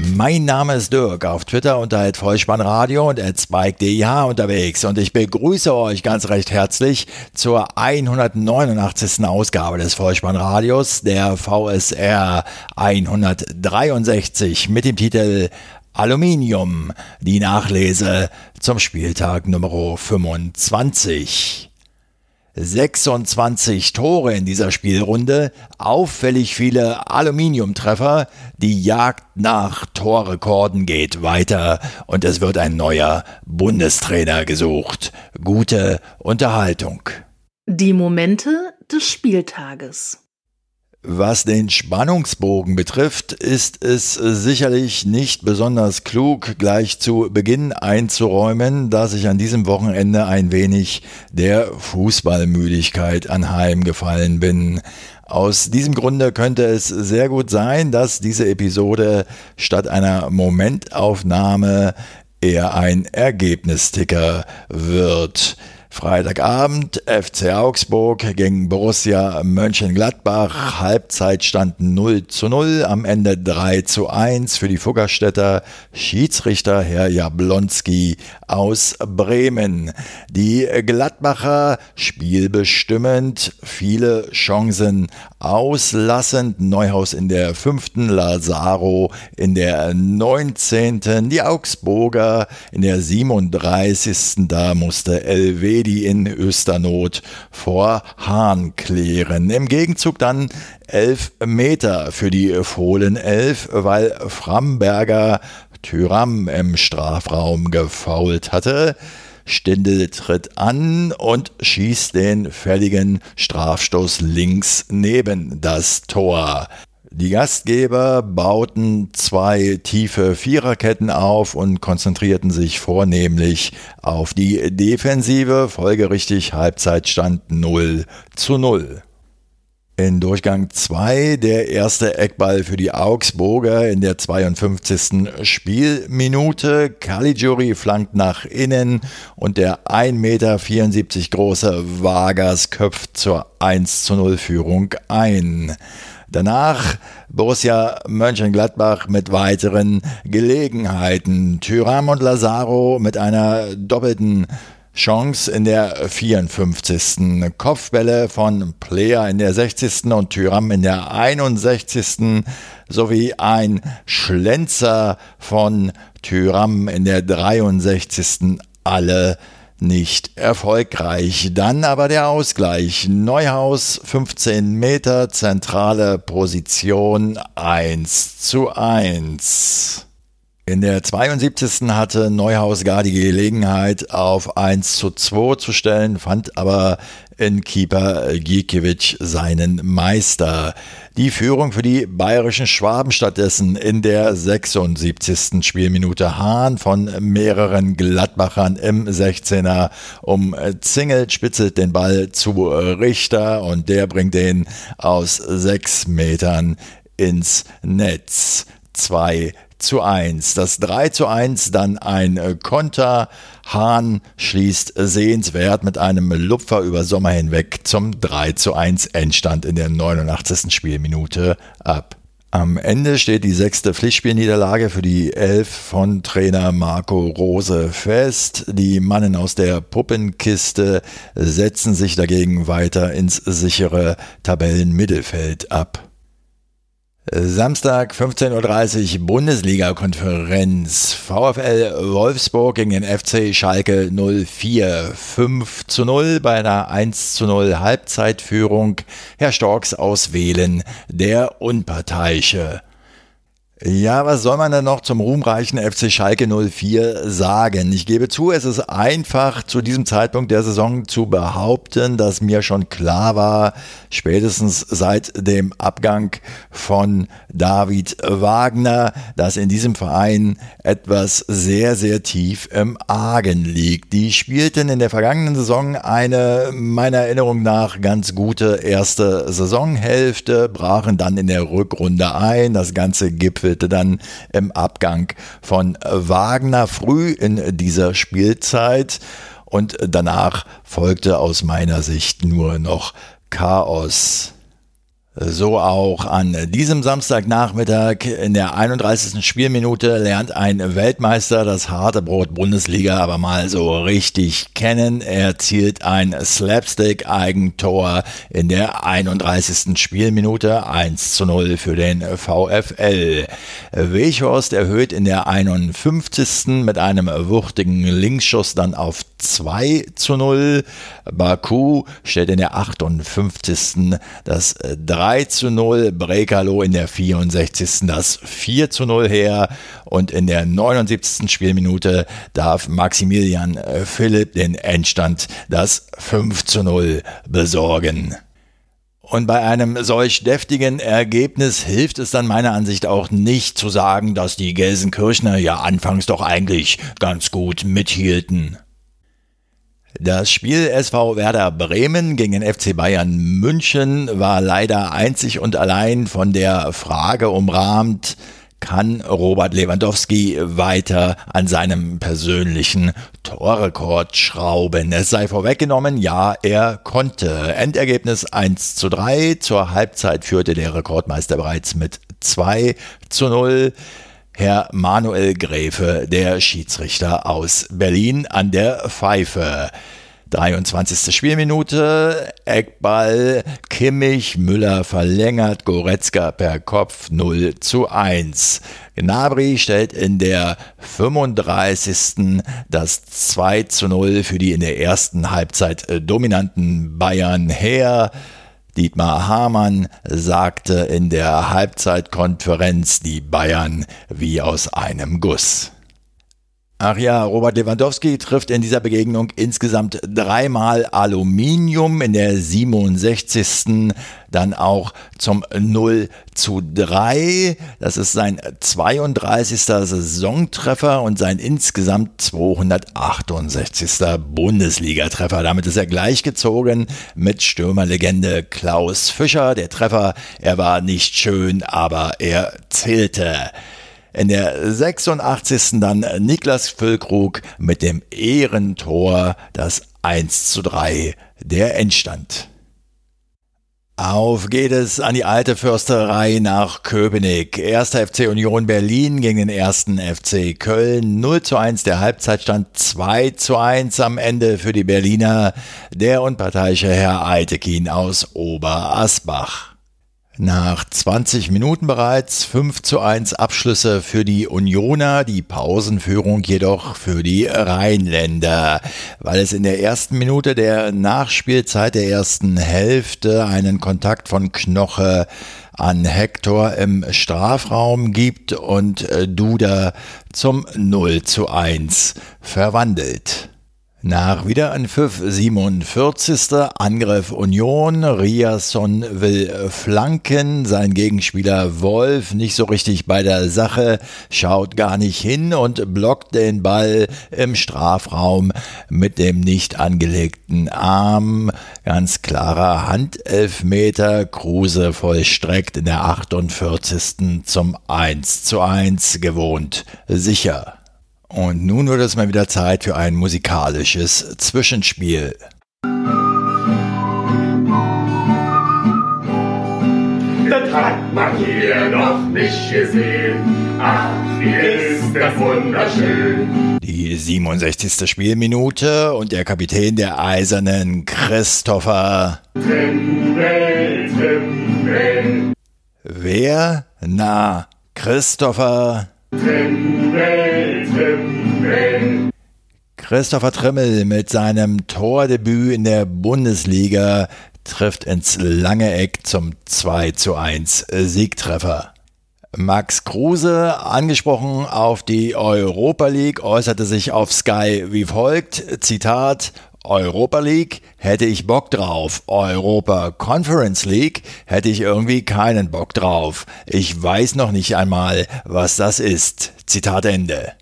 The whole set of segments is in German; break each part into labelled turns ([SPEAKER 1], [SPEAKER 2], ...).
[SPEAKER 1] Mein Name ist Dirk, auf Twitter unter Vollspannradio und @spike_dih unterwegs und ich begrüße euch ganz recht herzlich zur 189. Ausgabe des Vollspannradios, der VSR 163 mit dem Titel Aluminium, die Nachlese zum Spieltag Nummer 25. 26 Tore in dieser Spielrunde, auffällig viele Aluminiumtreffer, die Jagd nach Torrekorden geht weiter und es wird ein neuer Bundestrainer gesucht. Gute Unterhaltung.
[SPEAKER 2] Die Momente des Spieltages.
[SPEAKER 1] Was den Spannungsbogen betrifft, ist es sicherlich nicht besonders klug, gleich zu Beginn einzuräumen, dass ich an diesem Wochenende ein wenig der Fußballmüdigkeit anheimgefallen bin. Aus diesem Grunde könnte es sehr gut sein, dass diese Episode statt einer Momentaufnahme eher ein Ergebnisticker wird. Freitagabend FC Augsburg gegen Borussia Mönchengladbach. Halbzeitstand 0 zu 0, am Ende 3 zu 1 für die Fuggerstädter. Schiedsrichter Herr Jablonski aus Bremen. Die Gladbacher spielbestimmend, viele Chancen auslassend. Neuhaus in der fünften, Lazaro in der neunzehnten, die Augsburger in der 37. Da musste LW die in Östernot vor Hahn klären. Im Gegenzug dann elf Meter für die Fohlen elf, weil Framberger Tyram im Strafraum gefault hatte. Stindel tritt an und schießt den fälligen Strafstoß links neben das Tor. Die Gastgeber bauten zwei tiefe Viererketten auf und konzentrierten sich vornehmlich auf die Defensive, folgerichtig Halbzeitstand 0 zu 0. In Durchgang 2 der erste Eckball für die Augsburger in der 52. Spielminute. Caligiuri flankt nach innen und der 1,74 Meter große Vargas köpft zur 1 zu 0 Führung ein. Danach Borussia Mönchengladbach mit weiteren Gelegenheiten. Tyram und Lazaro mit einer doppelten Chance in der 54. Kopfbälle von Player in der 60. und Tyram in der 61. sowie ein Schlenzer von Tyram in der 63. alle nicht erfolgreich. Dann aber der Ausgleich. Neuhaus 15 Meter, zentrale Position 1 zu 1. In der 72. hatte Neuhaus gar die Gelegenheit, auf 1 zu 2 zu stellen, fand aber in Keeper Gikiewicz seinen Meister. Die Führung für die bayerischen Schwaben stattdessen in der 76. Spielminute Hahn von mehreren Gladbachern im 16er umzingelt, spitzelt den Ball zu Richter und der bringt den aus sechs Metern ins Netz. 2 zu 1. Das 3 zu 1, dann ein äh, Konter. Hahn schließt sehenswert mit einem Lupfer über Sommer hinweg zum 3 zu 1 Endstand in der 89. Spielminute ab. Am Ende steht die sechste Pflichtspielniederlage für die Elf von Trainer Marco Rose fest. Die Mannen aus der Puppenkiste setzen sich dagegen weiter ins sichere Tabellenmittelfeld ab. Samstag 15.30 Uhr Bundesliga-Konferenz. VfL Wolfsburg gegen den FC Schalke 04. 5 zu 0 bei einer 1 zu 0 Halbzeitführung. Herr Storks aus Wählen, der Unparteiische. Ja, was soll man denn noch zum ruhmreichen FC Schalke 04 sagen? Ich gebe zu, es ist einfach zu diesem Zeitpunkt der Saison zu behaupten, dass mir schon klar war, spätestens seit dem Abgang von David Wagner, dass in diesem Verein etwas sehr, sehr tief im Argen liegt. Die spielten in der vergangenen Saison eine meiner Erinnerung nach ganz gute erste Saisonhälfte, brachen dann in der Rückrunde ein. Das Ganze gipfel gipfelte dann im Abgang von Wagner früh in dieser Spielzeit und danach folgte aus meiner Sicht nur noch Chaos. So auch an diesem Samstagnachmittag in der 31. Spielminute lernt ein Weltmeister das harte Brot Bundesliga aber mal so richtig kennen. Er zielt ein Slapstick-Eigentor in der 31. Spielminute 1 zu 0 für den VfL. Weghorst erhöht in der 51. mit einem wuchtigen Linksschuss dann auf 2 zu 0. Baku stellt in der 58. das 3 zu 0. Brekalo in der 64. das 4 zu 0 her. Und in der 79. Spielminute darf Maximilian Philipp den Endstand das 5 zu 0 besorgen. Und bei einem solch deftigen Ergebnis hilft es dann meiner Ansicht auch nicht zu sagen, dass die Gelsenkirchner ja anfangs doch eigentlich ganz gut mithielten. Das Spiel SV Werder Bremen gegen den FC Bayern München war leider einzig und allein von der Frage umrahmt, kann Robert Lewandowski weiter an seinem persönlichen Torrekord schrauben. Es sei vorweggenommen, ja, er konnte. Endergebnis 1 zu 3. Zur Halbzeit führte der Rekordmeister bereits mit 2 zu 0. Herr Manuel Gräfe, der Schiedsrichter aus Berlin an der Pfeife. 23. Spielminute, Eckball, Kimmich, Müller verlängert, Goretzka per Kopf 0 zu 1. Gnabry stellt in der 35. das 2 zu 0 für die in der ersten Halbzeit dominanten Bayern her. Dietmar Hamann sagte in der Halbzeitkonferenz die Bayern wie aus einem Guss. Ach ja, Robert Lewandowski trifft in dieser Begegnung insgesamt dreimal Aluminium in der 67. Dann auch zum 0 zu 3. Das ist sein 32. Saisontreffer und sein insgesamt 268. Bundesligatreffer. Damit ist er gleichgezogen mit Stürmerlegende Klaus Fischer. Der Treffer, er war nicht schön, aber er zählte. In der 86. dann Niklas Füllkrug mit dem Ehrentor das 1 zu 3 der Endstand. Auf geht es an die alte Försterei nach Köpenick. Erster FC Union Berlin gegen den ersten FC Köln. 0 zu 1 der Halbzeitstand, 2 zu 1 am Ende für die Berliner. Der unparteiische Herr Eitekin aus Oberasbach. Nach 20 Minuten bereits 5 zu 1 Abschlüsse für die Unioner, die Pausenführung jedoch für die Rheinländer, weil es in der ersten Minute der Nachspielzeit der ersten Hälfte einen Kontakt von Knoche an Hector im Strafraum gibt und Duda zum 0 zu 1 verwandelt. Nach Wiederanpfiff 47. Angriff Union. Riasson will flanken. Sein Gegenspieler Wolf nicht so richtig bei der Sache, schaut gar nicht hin und blockt den Ball im Strafraum mit dem nicht angelegten Arm. Ganz klarer Handelfmeter. Kruse vollstreckt in der 48. zum 1 zu 1 gewohnt. Sicher. Und nun wird es mal wieder Zeit für ein musikalisches Zwischenspiel.
[SPEAKER 3] Das hat man hier noch nicht gesehen. Ach, wie ist das wunderschön.
[SPEAKER 1] Die 67. Spielminute und der Kapitän der Eisernen, Christopher.
[SPEAKER 3] Trimmel, Trimmel.
[SPEAKER 1] Wer? Na, Christopher.
[SPEAKER 3] Trimmel, Trimmel.
[SPEAKER 1] Christopher Trimmel mit seinem Tordebüt in der Bundesliga trifft ins lange Eck zum 2 zu 1 Siegtreffer. Max Kruse, angesprochen auf die Europa League, äußerte sich auf Sky wie folgt, Zitat, Europa League hätte ich Bock drauf. Europa Conference League hätte ich irgendwie keinen Bock drauf. Ich weiß noch nicht einmal, was das ist. Zitat Ende.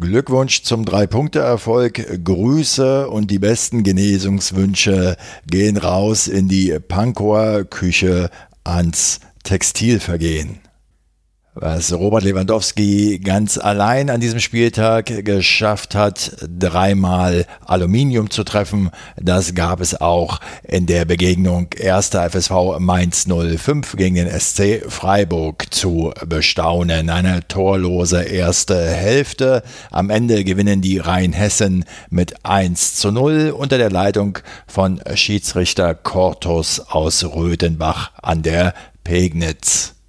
[SPEAKER 1] Glückwunsch zum Drei-Punkte-Erfolg, Grüße und die besten Genesungswünsche gehen raus in die Pankower Küche ans Textilvergehen was Robert Lewandowski ganz allein an diesem Spieltag geschafft hat, dreimal Aluminium zu treffen. Das gab es auch in der Begegnung 1. FSV Mainz 05 gegen den SC Freiburg zu bestaunen. Eine torlose erste Hälfte. Am Ende gewinnen die Rheinhessen mit 1 zu 0 unter der Leitung von Schiedsrichter Cortus aus Röthenbach an der Pegnitz.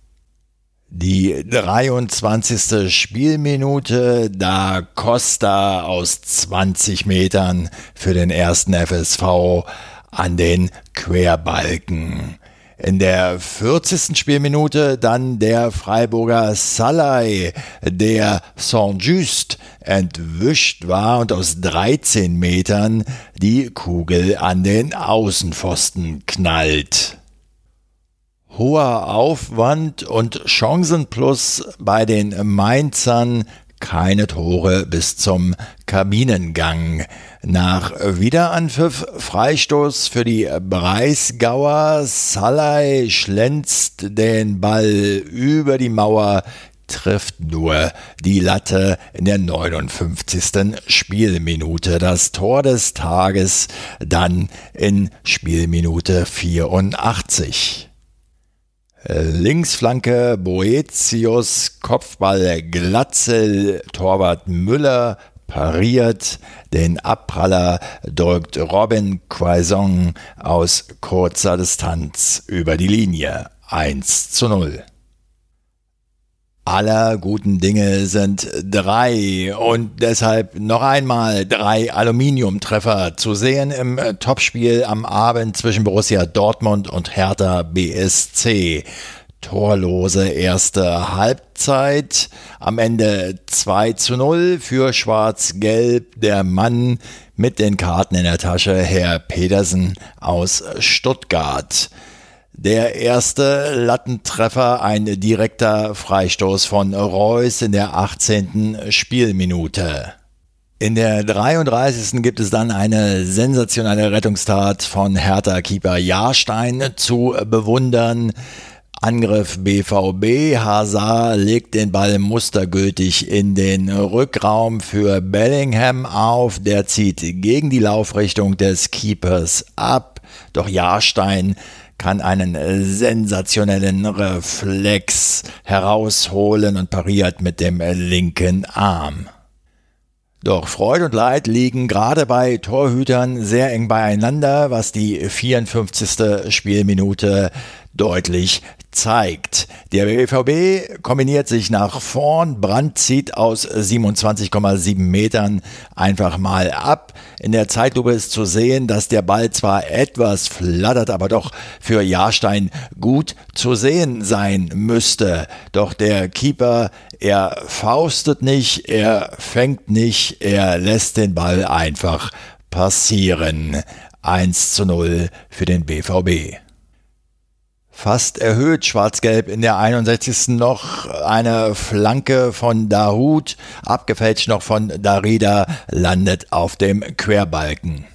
[SPEAKER 1] Die 23. Spielminute, da Costa aus 20 Metern für den ersten FSV an den Querbalken. In der 40. Spielminute dann der Freiburger Salai, der Saint-Just entwischt war und aus 13 Metern die Kugel an den Außenpfosten knallt hoher Aufwand und Chancenplus bei den Mainzern keine Tore bis zum Kabinengang. Nach Wiederanpfiff Freistoß für die Breisgauer. Salai schlänzt den Ball über die Mauer, trifft nur die Latte in der 59. Spielminute. Das Tor des Tages dann in Spielminute 84. Linksflanke Boetius, Kopfball Glatzel, Torwart Müller pariert, den Abpraller drückt Robin Quaison aus kurzer Distanz über die Linie. 1 zu 0 aller guten Dinge sind drei und deshalb noch einmal drei Aluminiumtreffer zu sehen im Topspiel am Abend zwischen Borussia Dortmund und Hertha BSC. Torlose erste Halbzeit. Am Ende 2 zu 0 für Schwarz-Gelb. Der Mann mit den Karten in der Tasche, Herr Pedersen aus Stuttgart. Der erste Lattentreffer, ein direkter Freistoß von Reus in der 18. Spielminute. In der 33. gibt es dann eine sensationelle Rettungstat von Hertha-Keeper Jahrstein zu bewundern. Angriff BVB. Hazard legt den Ball mustergültig in den Rückraum für Bellingham auf. Der zieht gegen die Laufrichtung des Keepers ab. Doch Jahrstein kann einen äh, sensationellen Reflex herausholen und pariert mit dem äh, linken Arm. Doch Freud und Leid liegen gerade bei Torhütern sehr eng beieinander, was die 54. Spielminute deutlich zeigt. Der BVB kombiniert sich nach vorn, Brandt zieht aus 27,7 Metern einfach mal ab. In der Zeitlupe ist zu sehen, dass der Ball zwar etwas flattert, aber doch für Jahrstein gut zu sehen sein müsste. Doch der Keeper, er faustet nicht, er fängt nicht, er lässt den Ball einfach passieren. 1 zu 0 für den BVB fast erhöht. Schwarz-Gelb in der 61. noch eine Flanke von Dahut, abgefälscht noch von Darida, landet auf dem Querbalken.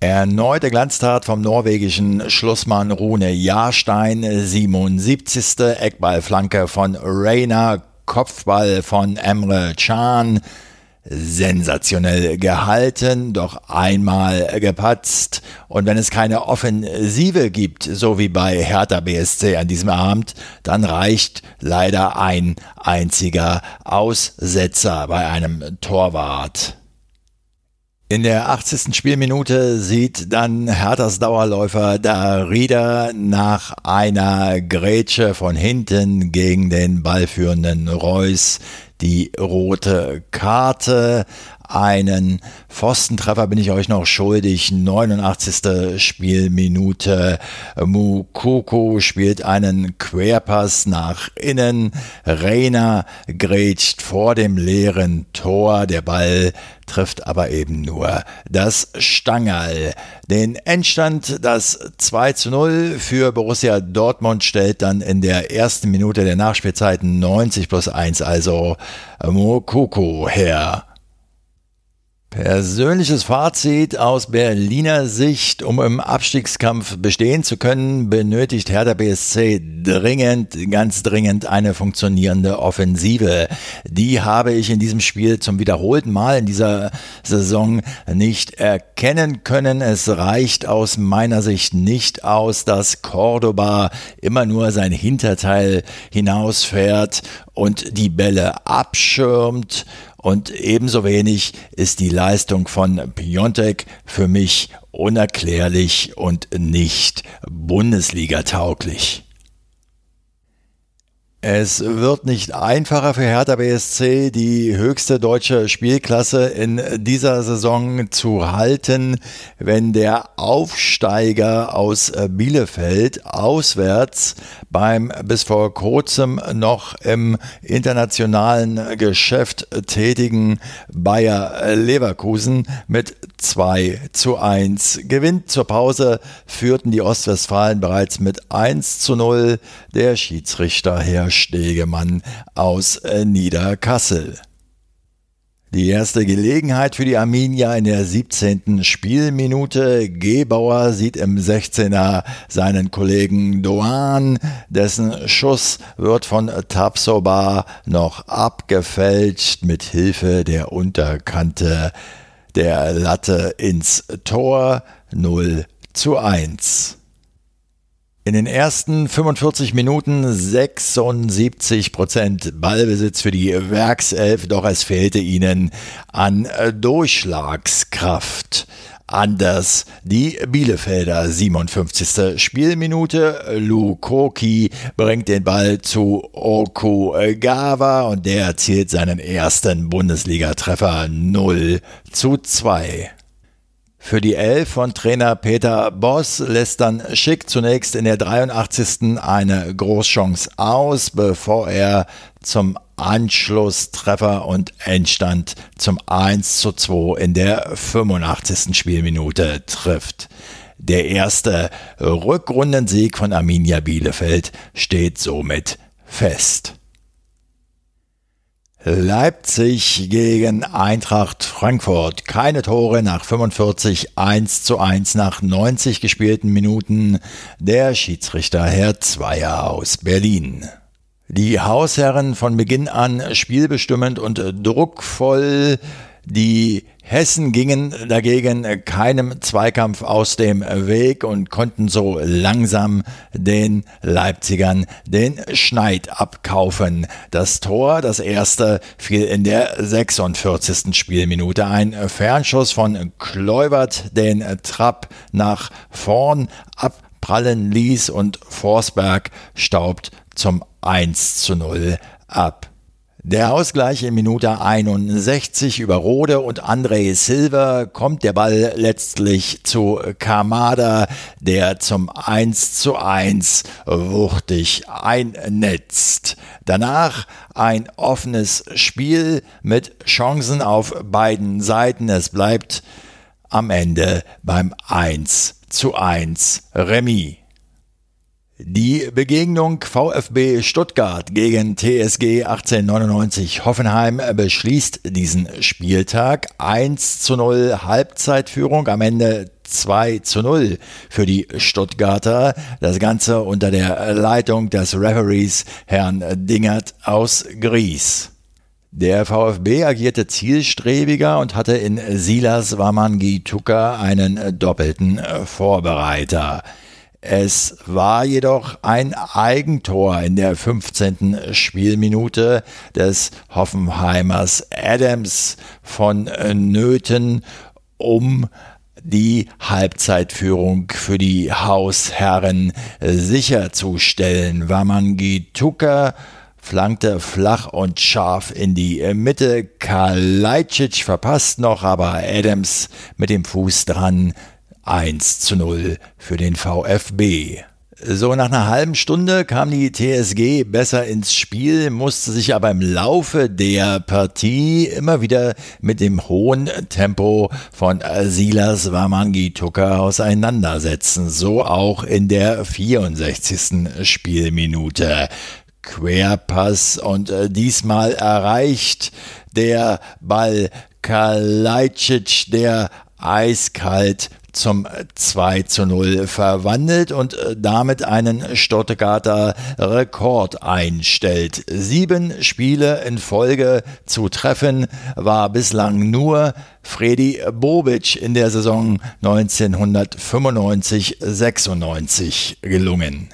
[SPEAKER 1] Erneute Glanztat vom norwegischen Schlussmann Rune Jahrstein, 77. Eckballflanke von Reina, Kopfball von Emre Can, sensationell gehalten, doch einmal gepatzt. Und wenn es keine Offensive gibt, so wie bei Hertha BSC an diesem Abend, dann reicht leider ein einziger Aussetzer bei einem Torwart. In der 80. Spielminute sieht dann Herthas Dauerläufer Darida nach einer Grätsche von hinten gegen den ballführenden Reus die rote Karte. Einen Pfostentreffer bin ich euch noch schuldig. 89. Spielminute. Mukoko spielt einen Querpass nach innen. Reiner grätscht vor dem leeren Tor. Der Ball trifft aber eben nur das Stangerl. Den Endstand, das 2 zu 0 für Borussia Dortmund, stellt dann in der ersten Minute der Nachspielzeit 90 plus 1 also Mokoko her. Persönliches Fazit aus Berliner Sicht. Um im Abstiegskampf bestehen zu können, benötigt Hertha BSC dringend, ganz dringend eine funktionierende Offensive. Die habe ich in diesem Spiel zum wiederholten Mal in dieser Saison nicht erkennen können. Es reicht aus meiner Sicht nicht aus, dass Cordoba immer nur sein Hinterteil hinausfährt und die Bälle abschirmt und ebenso wenig ist die Leistung von Piontek für mich unerklärlich und nicht Bundesliga tauglich. Es wird nicht einfacher für Hertha BSC, die höchste deutsche Spielklasse in dieser Saison zu halten, wenn der Aufsteiger aus Bielefeld auswärts beim bis vor kurzem noch im internationalen Geschäft tätigen Bayer Leverkusen mit 2 zu 1 gewinnt. Zur Pause führten die Ostwestfalen bereits mit 1 zu 0. Der Schiedsrichter Herr Stegemann aus äh, Niederkassel. Die erste Gelegenheit für die Arminia in der 17. Spielminute. Gebauer sieht im 16er seinen Kollegen Doan. Dessen Schuss wird von Tapsoba noch abgefälscht mit Hilfe der Unterkante der Latte ins Tor 0 zu 1. In den ersten 45 Minuten 76 Prozent Ballbesitz für die Werkself, doch es fehlte ihnen an Durchschlagskraft. Anders die Bielefelder 57. Spielminute. Lukoki bringt den Ball zu Okugawa und der erzielt seinen ersten Bundesligatreffer 0 zu 2. Für die Elf von Trainer Peter Boss lässt dann Schick zunächst in der 83. eine Großchance aus, bevor er zum Anschlusstreffer und Endstand zum 1 zu 2 in der 85. Spielminute trifft. Der erste Rückrundensieg von Arminia Bielefeld steht somit fest. Leipzig gegen Eintracht Frankfurt. Keine Tore nach 45, 1 zu 1 nach 90 gespielten Minuten. Der Schiedsrichter Herr Zweier aus Berlin. Die Hausherren von Beginn an spielbestimmend und druckvoll. Die Hessen gingen dagegen keinem Zweikampf aus dem Weg und konnten so langsam den Leipzigern den Schneid abkaufen. Das Tor, das erste, fiel in der 46. Spielminute. Ein Fernschuss von Kleubert, den Trapp nach vorn abprallen ließ und Forsberg staubt zum 1 zu 0 ab. Der Ausgleich in Minute 61 über Rode und André Silva kommt der Ball letztlich zu Kamada, der zum 1 zu 1 wuchtig einnetzt. Danach ein offenes Spiel mit Chancen auf beiden Seiten. Es bleibt am Ende beim 1 zu 1 Remis. Die Begegnung VfB Stuttgart gegen TSG 1899 Hoffenheim beschließt diesen Spieltag 1 zu 0 Halbzeitführung, am Ende 2 zu 0 für die Stuttgarter. Das Ganze unter der Leitung des Referees Herrn Dingert aus Gries. Der VfB agierte zielstrebiger und hatte in Silas Wamangi Tuka einen doppelten Vorbereiter. Es war jedoch ein Eigentor in der 15. Spielminute des Hoffenheimers Adams von Nöten, um die Halbzeitführung für die Hausherren sicherzustellen. Wamangi Tuka flankte flach und scharf in die Mitte. Kalajdzic verpasst noch, aber Adams mit dem Fuß dran. 1 zu 0 für den VfB. So nach einer halben Stunde kam die TSG besser ins Spiel, musste sich aber im Laufe der Partie immer wieder mit dem hohen Tempo von Silas Wamangituka auseinandersetzen. So auch in der 64. Spielminute. Querpass und äh, diesmal erreicht der Ball Kalajdzic, der eiskalt zum 2 zu 0 verwandelt und äh, damit einen Stuttgarter Rekord einstellt. Sieben Spiele in Folge zu treffen war bislang nur Freddy Bobic in der Saison 1995-96 gelungen.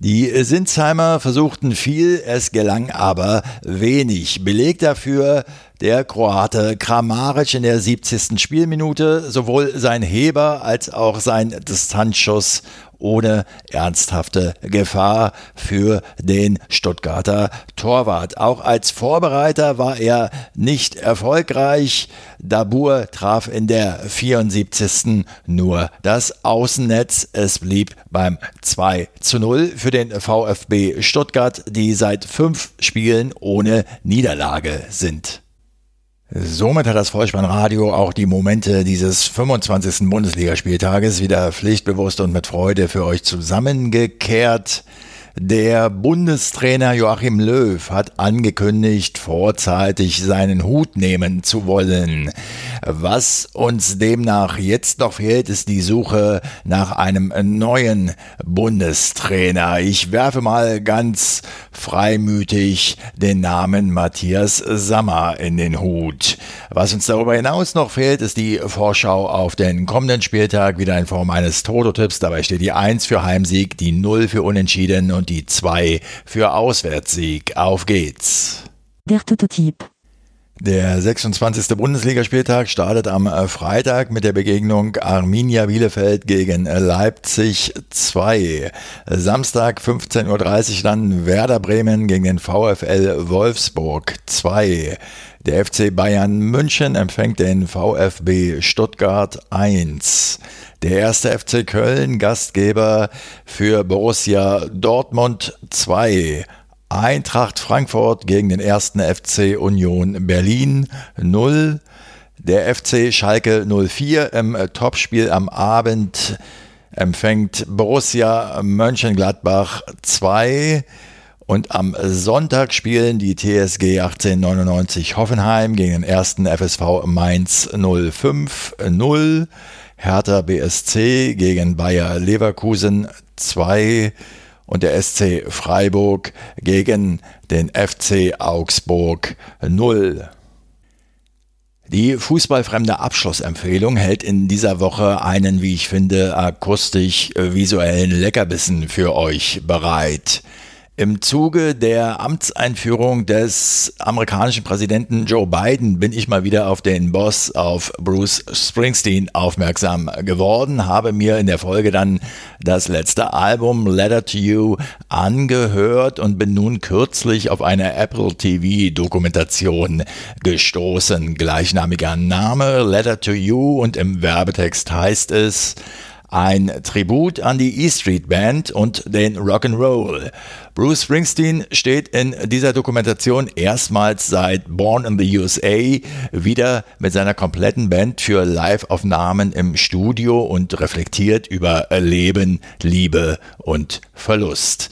[SPEAKER 1] Die Sinsheimer versuchten viel, es gelang aber wenig. Beleg dafür der Kroate Kramaric in der 70. Spielminute, sowohl sein Heber als auch sein Distanzschuss ohne ernsthafte Gefahr für den Stuttgarter Torwart. Auch als Vorbereiter war er nicht erfolgreich. Dabur traf in der 74. nur das Außennetz. Es blieb beim 2 zu 0 für den VfB Stuttgart, die seit fünf Spielen ohne Niederlage sind. Somit hat das Vollspannradio auch die Momente dieses 25. Bundesligaspieltages wieder pflichtbewusst und mit Freude für euch zusammengekehrt. Der Bundestrainer Joachim Löw hat angekündigt, vorzeitig seinen Hut nehmen zu wollen. Was uns demnach jetzt noch fehlt, ist die Suche nach einem neuen Bundestrainer. Ich werfe mal ganz freimütig den Namen Matthias Sammer in den Hut. Was uns darüber hinaus noch fehlt, ist die Vorschau auf den kommenden Spieltag, wieder in Form eines Toto-Tipps. Dabei steht die 1 für Heimsieg, die 0 für Unentschieden und die 2 für Auswärtssieg. Auf geht's.
[SPEAKER 4] Der Tototyp.
[SPEAKER 1] Der 26. Bundesligaspieltag startet am äh, Freitag mit der Begegnung Arminia Bielefeld gegen äh, Leipzig 2. Samstag 15.30 Uhr dann Werder Bremen gegen den VfL Wolfsburg 2. Der FC Bayern München empfängt den VfB Stuttgart 1. Der erste FC Köln, Gastgeber für Borussia Dortmund 2. Eintracht Frankfurt gegen den ersten FC Union Berlin 0. Der FC Schalke 04 im Topspiel am Abend empfängt Borussia Mönchengladbach 2. Und am Sonntag spielen die TSG 1899 Hoffenheim gegen den ersten FSV Mainz 05 0. Hertha BSC gegen Bayer Leverkusen 2 und der SC Freiburg gegen den FC Augsburg 0. Die fußballfremde Abschlussempfehlung hält in dieser Woche einen, wie ich finde, akustisch-visuellen Leckerbissen für euch bereit. Im Zuge der Amtseinführung des amerikanischen Präsidenten Joe Biden bin ich mal wieder auf den Boss, auf Bruce Springsteen aufmerksam geworden, habe mir in der Folge dann das letzte Album Letter to You angehört und bin nun kürzlich auf eine Apple TV Dokumentation gestoßen. Gleichnamiger Name Letter to You und im Werbetext heißt es, ein Tribut an die E Street Band und den Rock'n'Roll. Bruce Springsteen steht in dieser Dokumentation erstmals seit Born in the USA wieder mit seiner kompletten Band für Live-Aufnahmen im Studio und reflektiert über Leben, Liebe und Verlust.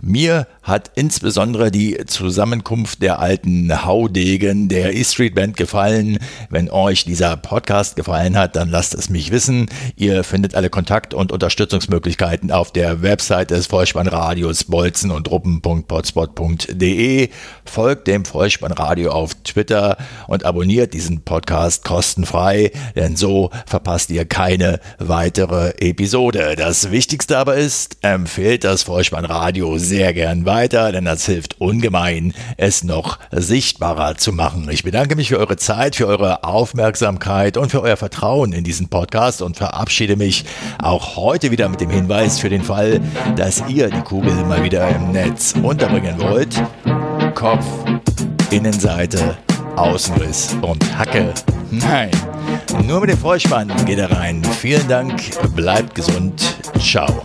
[SPEAKER 1] Mir hat insbesondere die Zusammenkunft der alten Haudegen der E-Street Band gefallen. Wenn euch dieser Podcast gefallen hat, dann lasst es mich wissen. Ihr findet alle Kontakt- und Unterstützungsmöglichkeiten auf der Website des Vollspannradios bolzen und truppen.potspot.de. Folgt dem Vollspannradio auf Twitter und abonniert diesen Podcast kostenfrei, denn so verpasst ihr keine weitere Episode. Das Wichtigste aber ist, empfehlt das Vollspannradio sehr gern weiter denn das hilft ungemein, es noch sichtbarer zu machen. Ich bedanke mich für eure Zeit, für eure Aufmerksamkeit und für euer Vertrauen in diesen Podcast und verabschiede mich auch heute wieder mit dem Hinweis für den Fall, dass ihr die Kugel mal wieder im Netz unterbringen wollt. Kopf, Innenseite, Außenriss und Hacke. Nein, nur mit dem Vollspann geht er rein. Vielen Dank, bleibt gesund, ciao.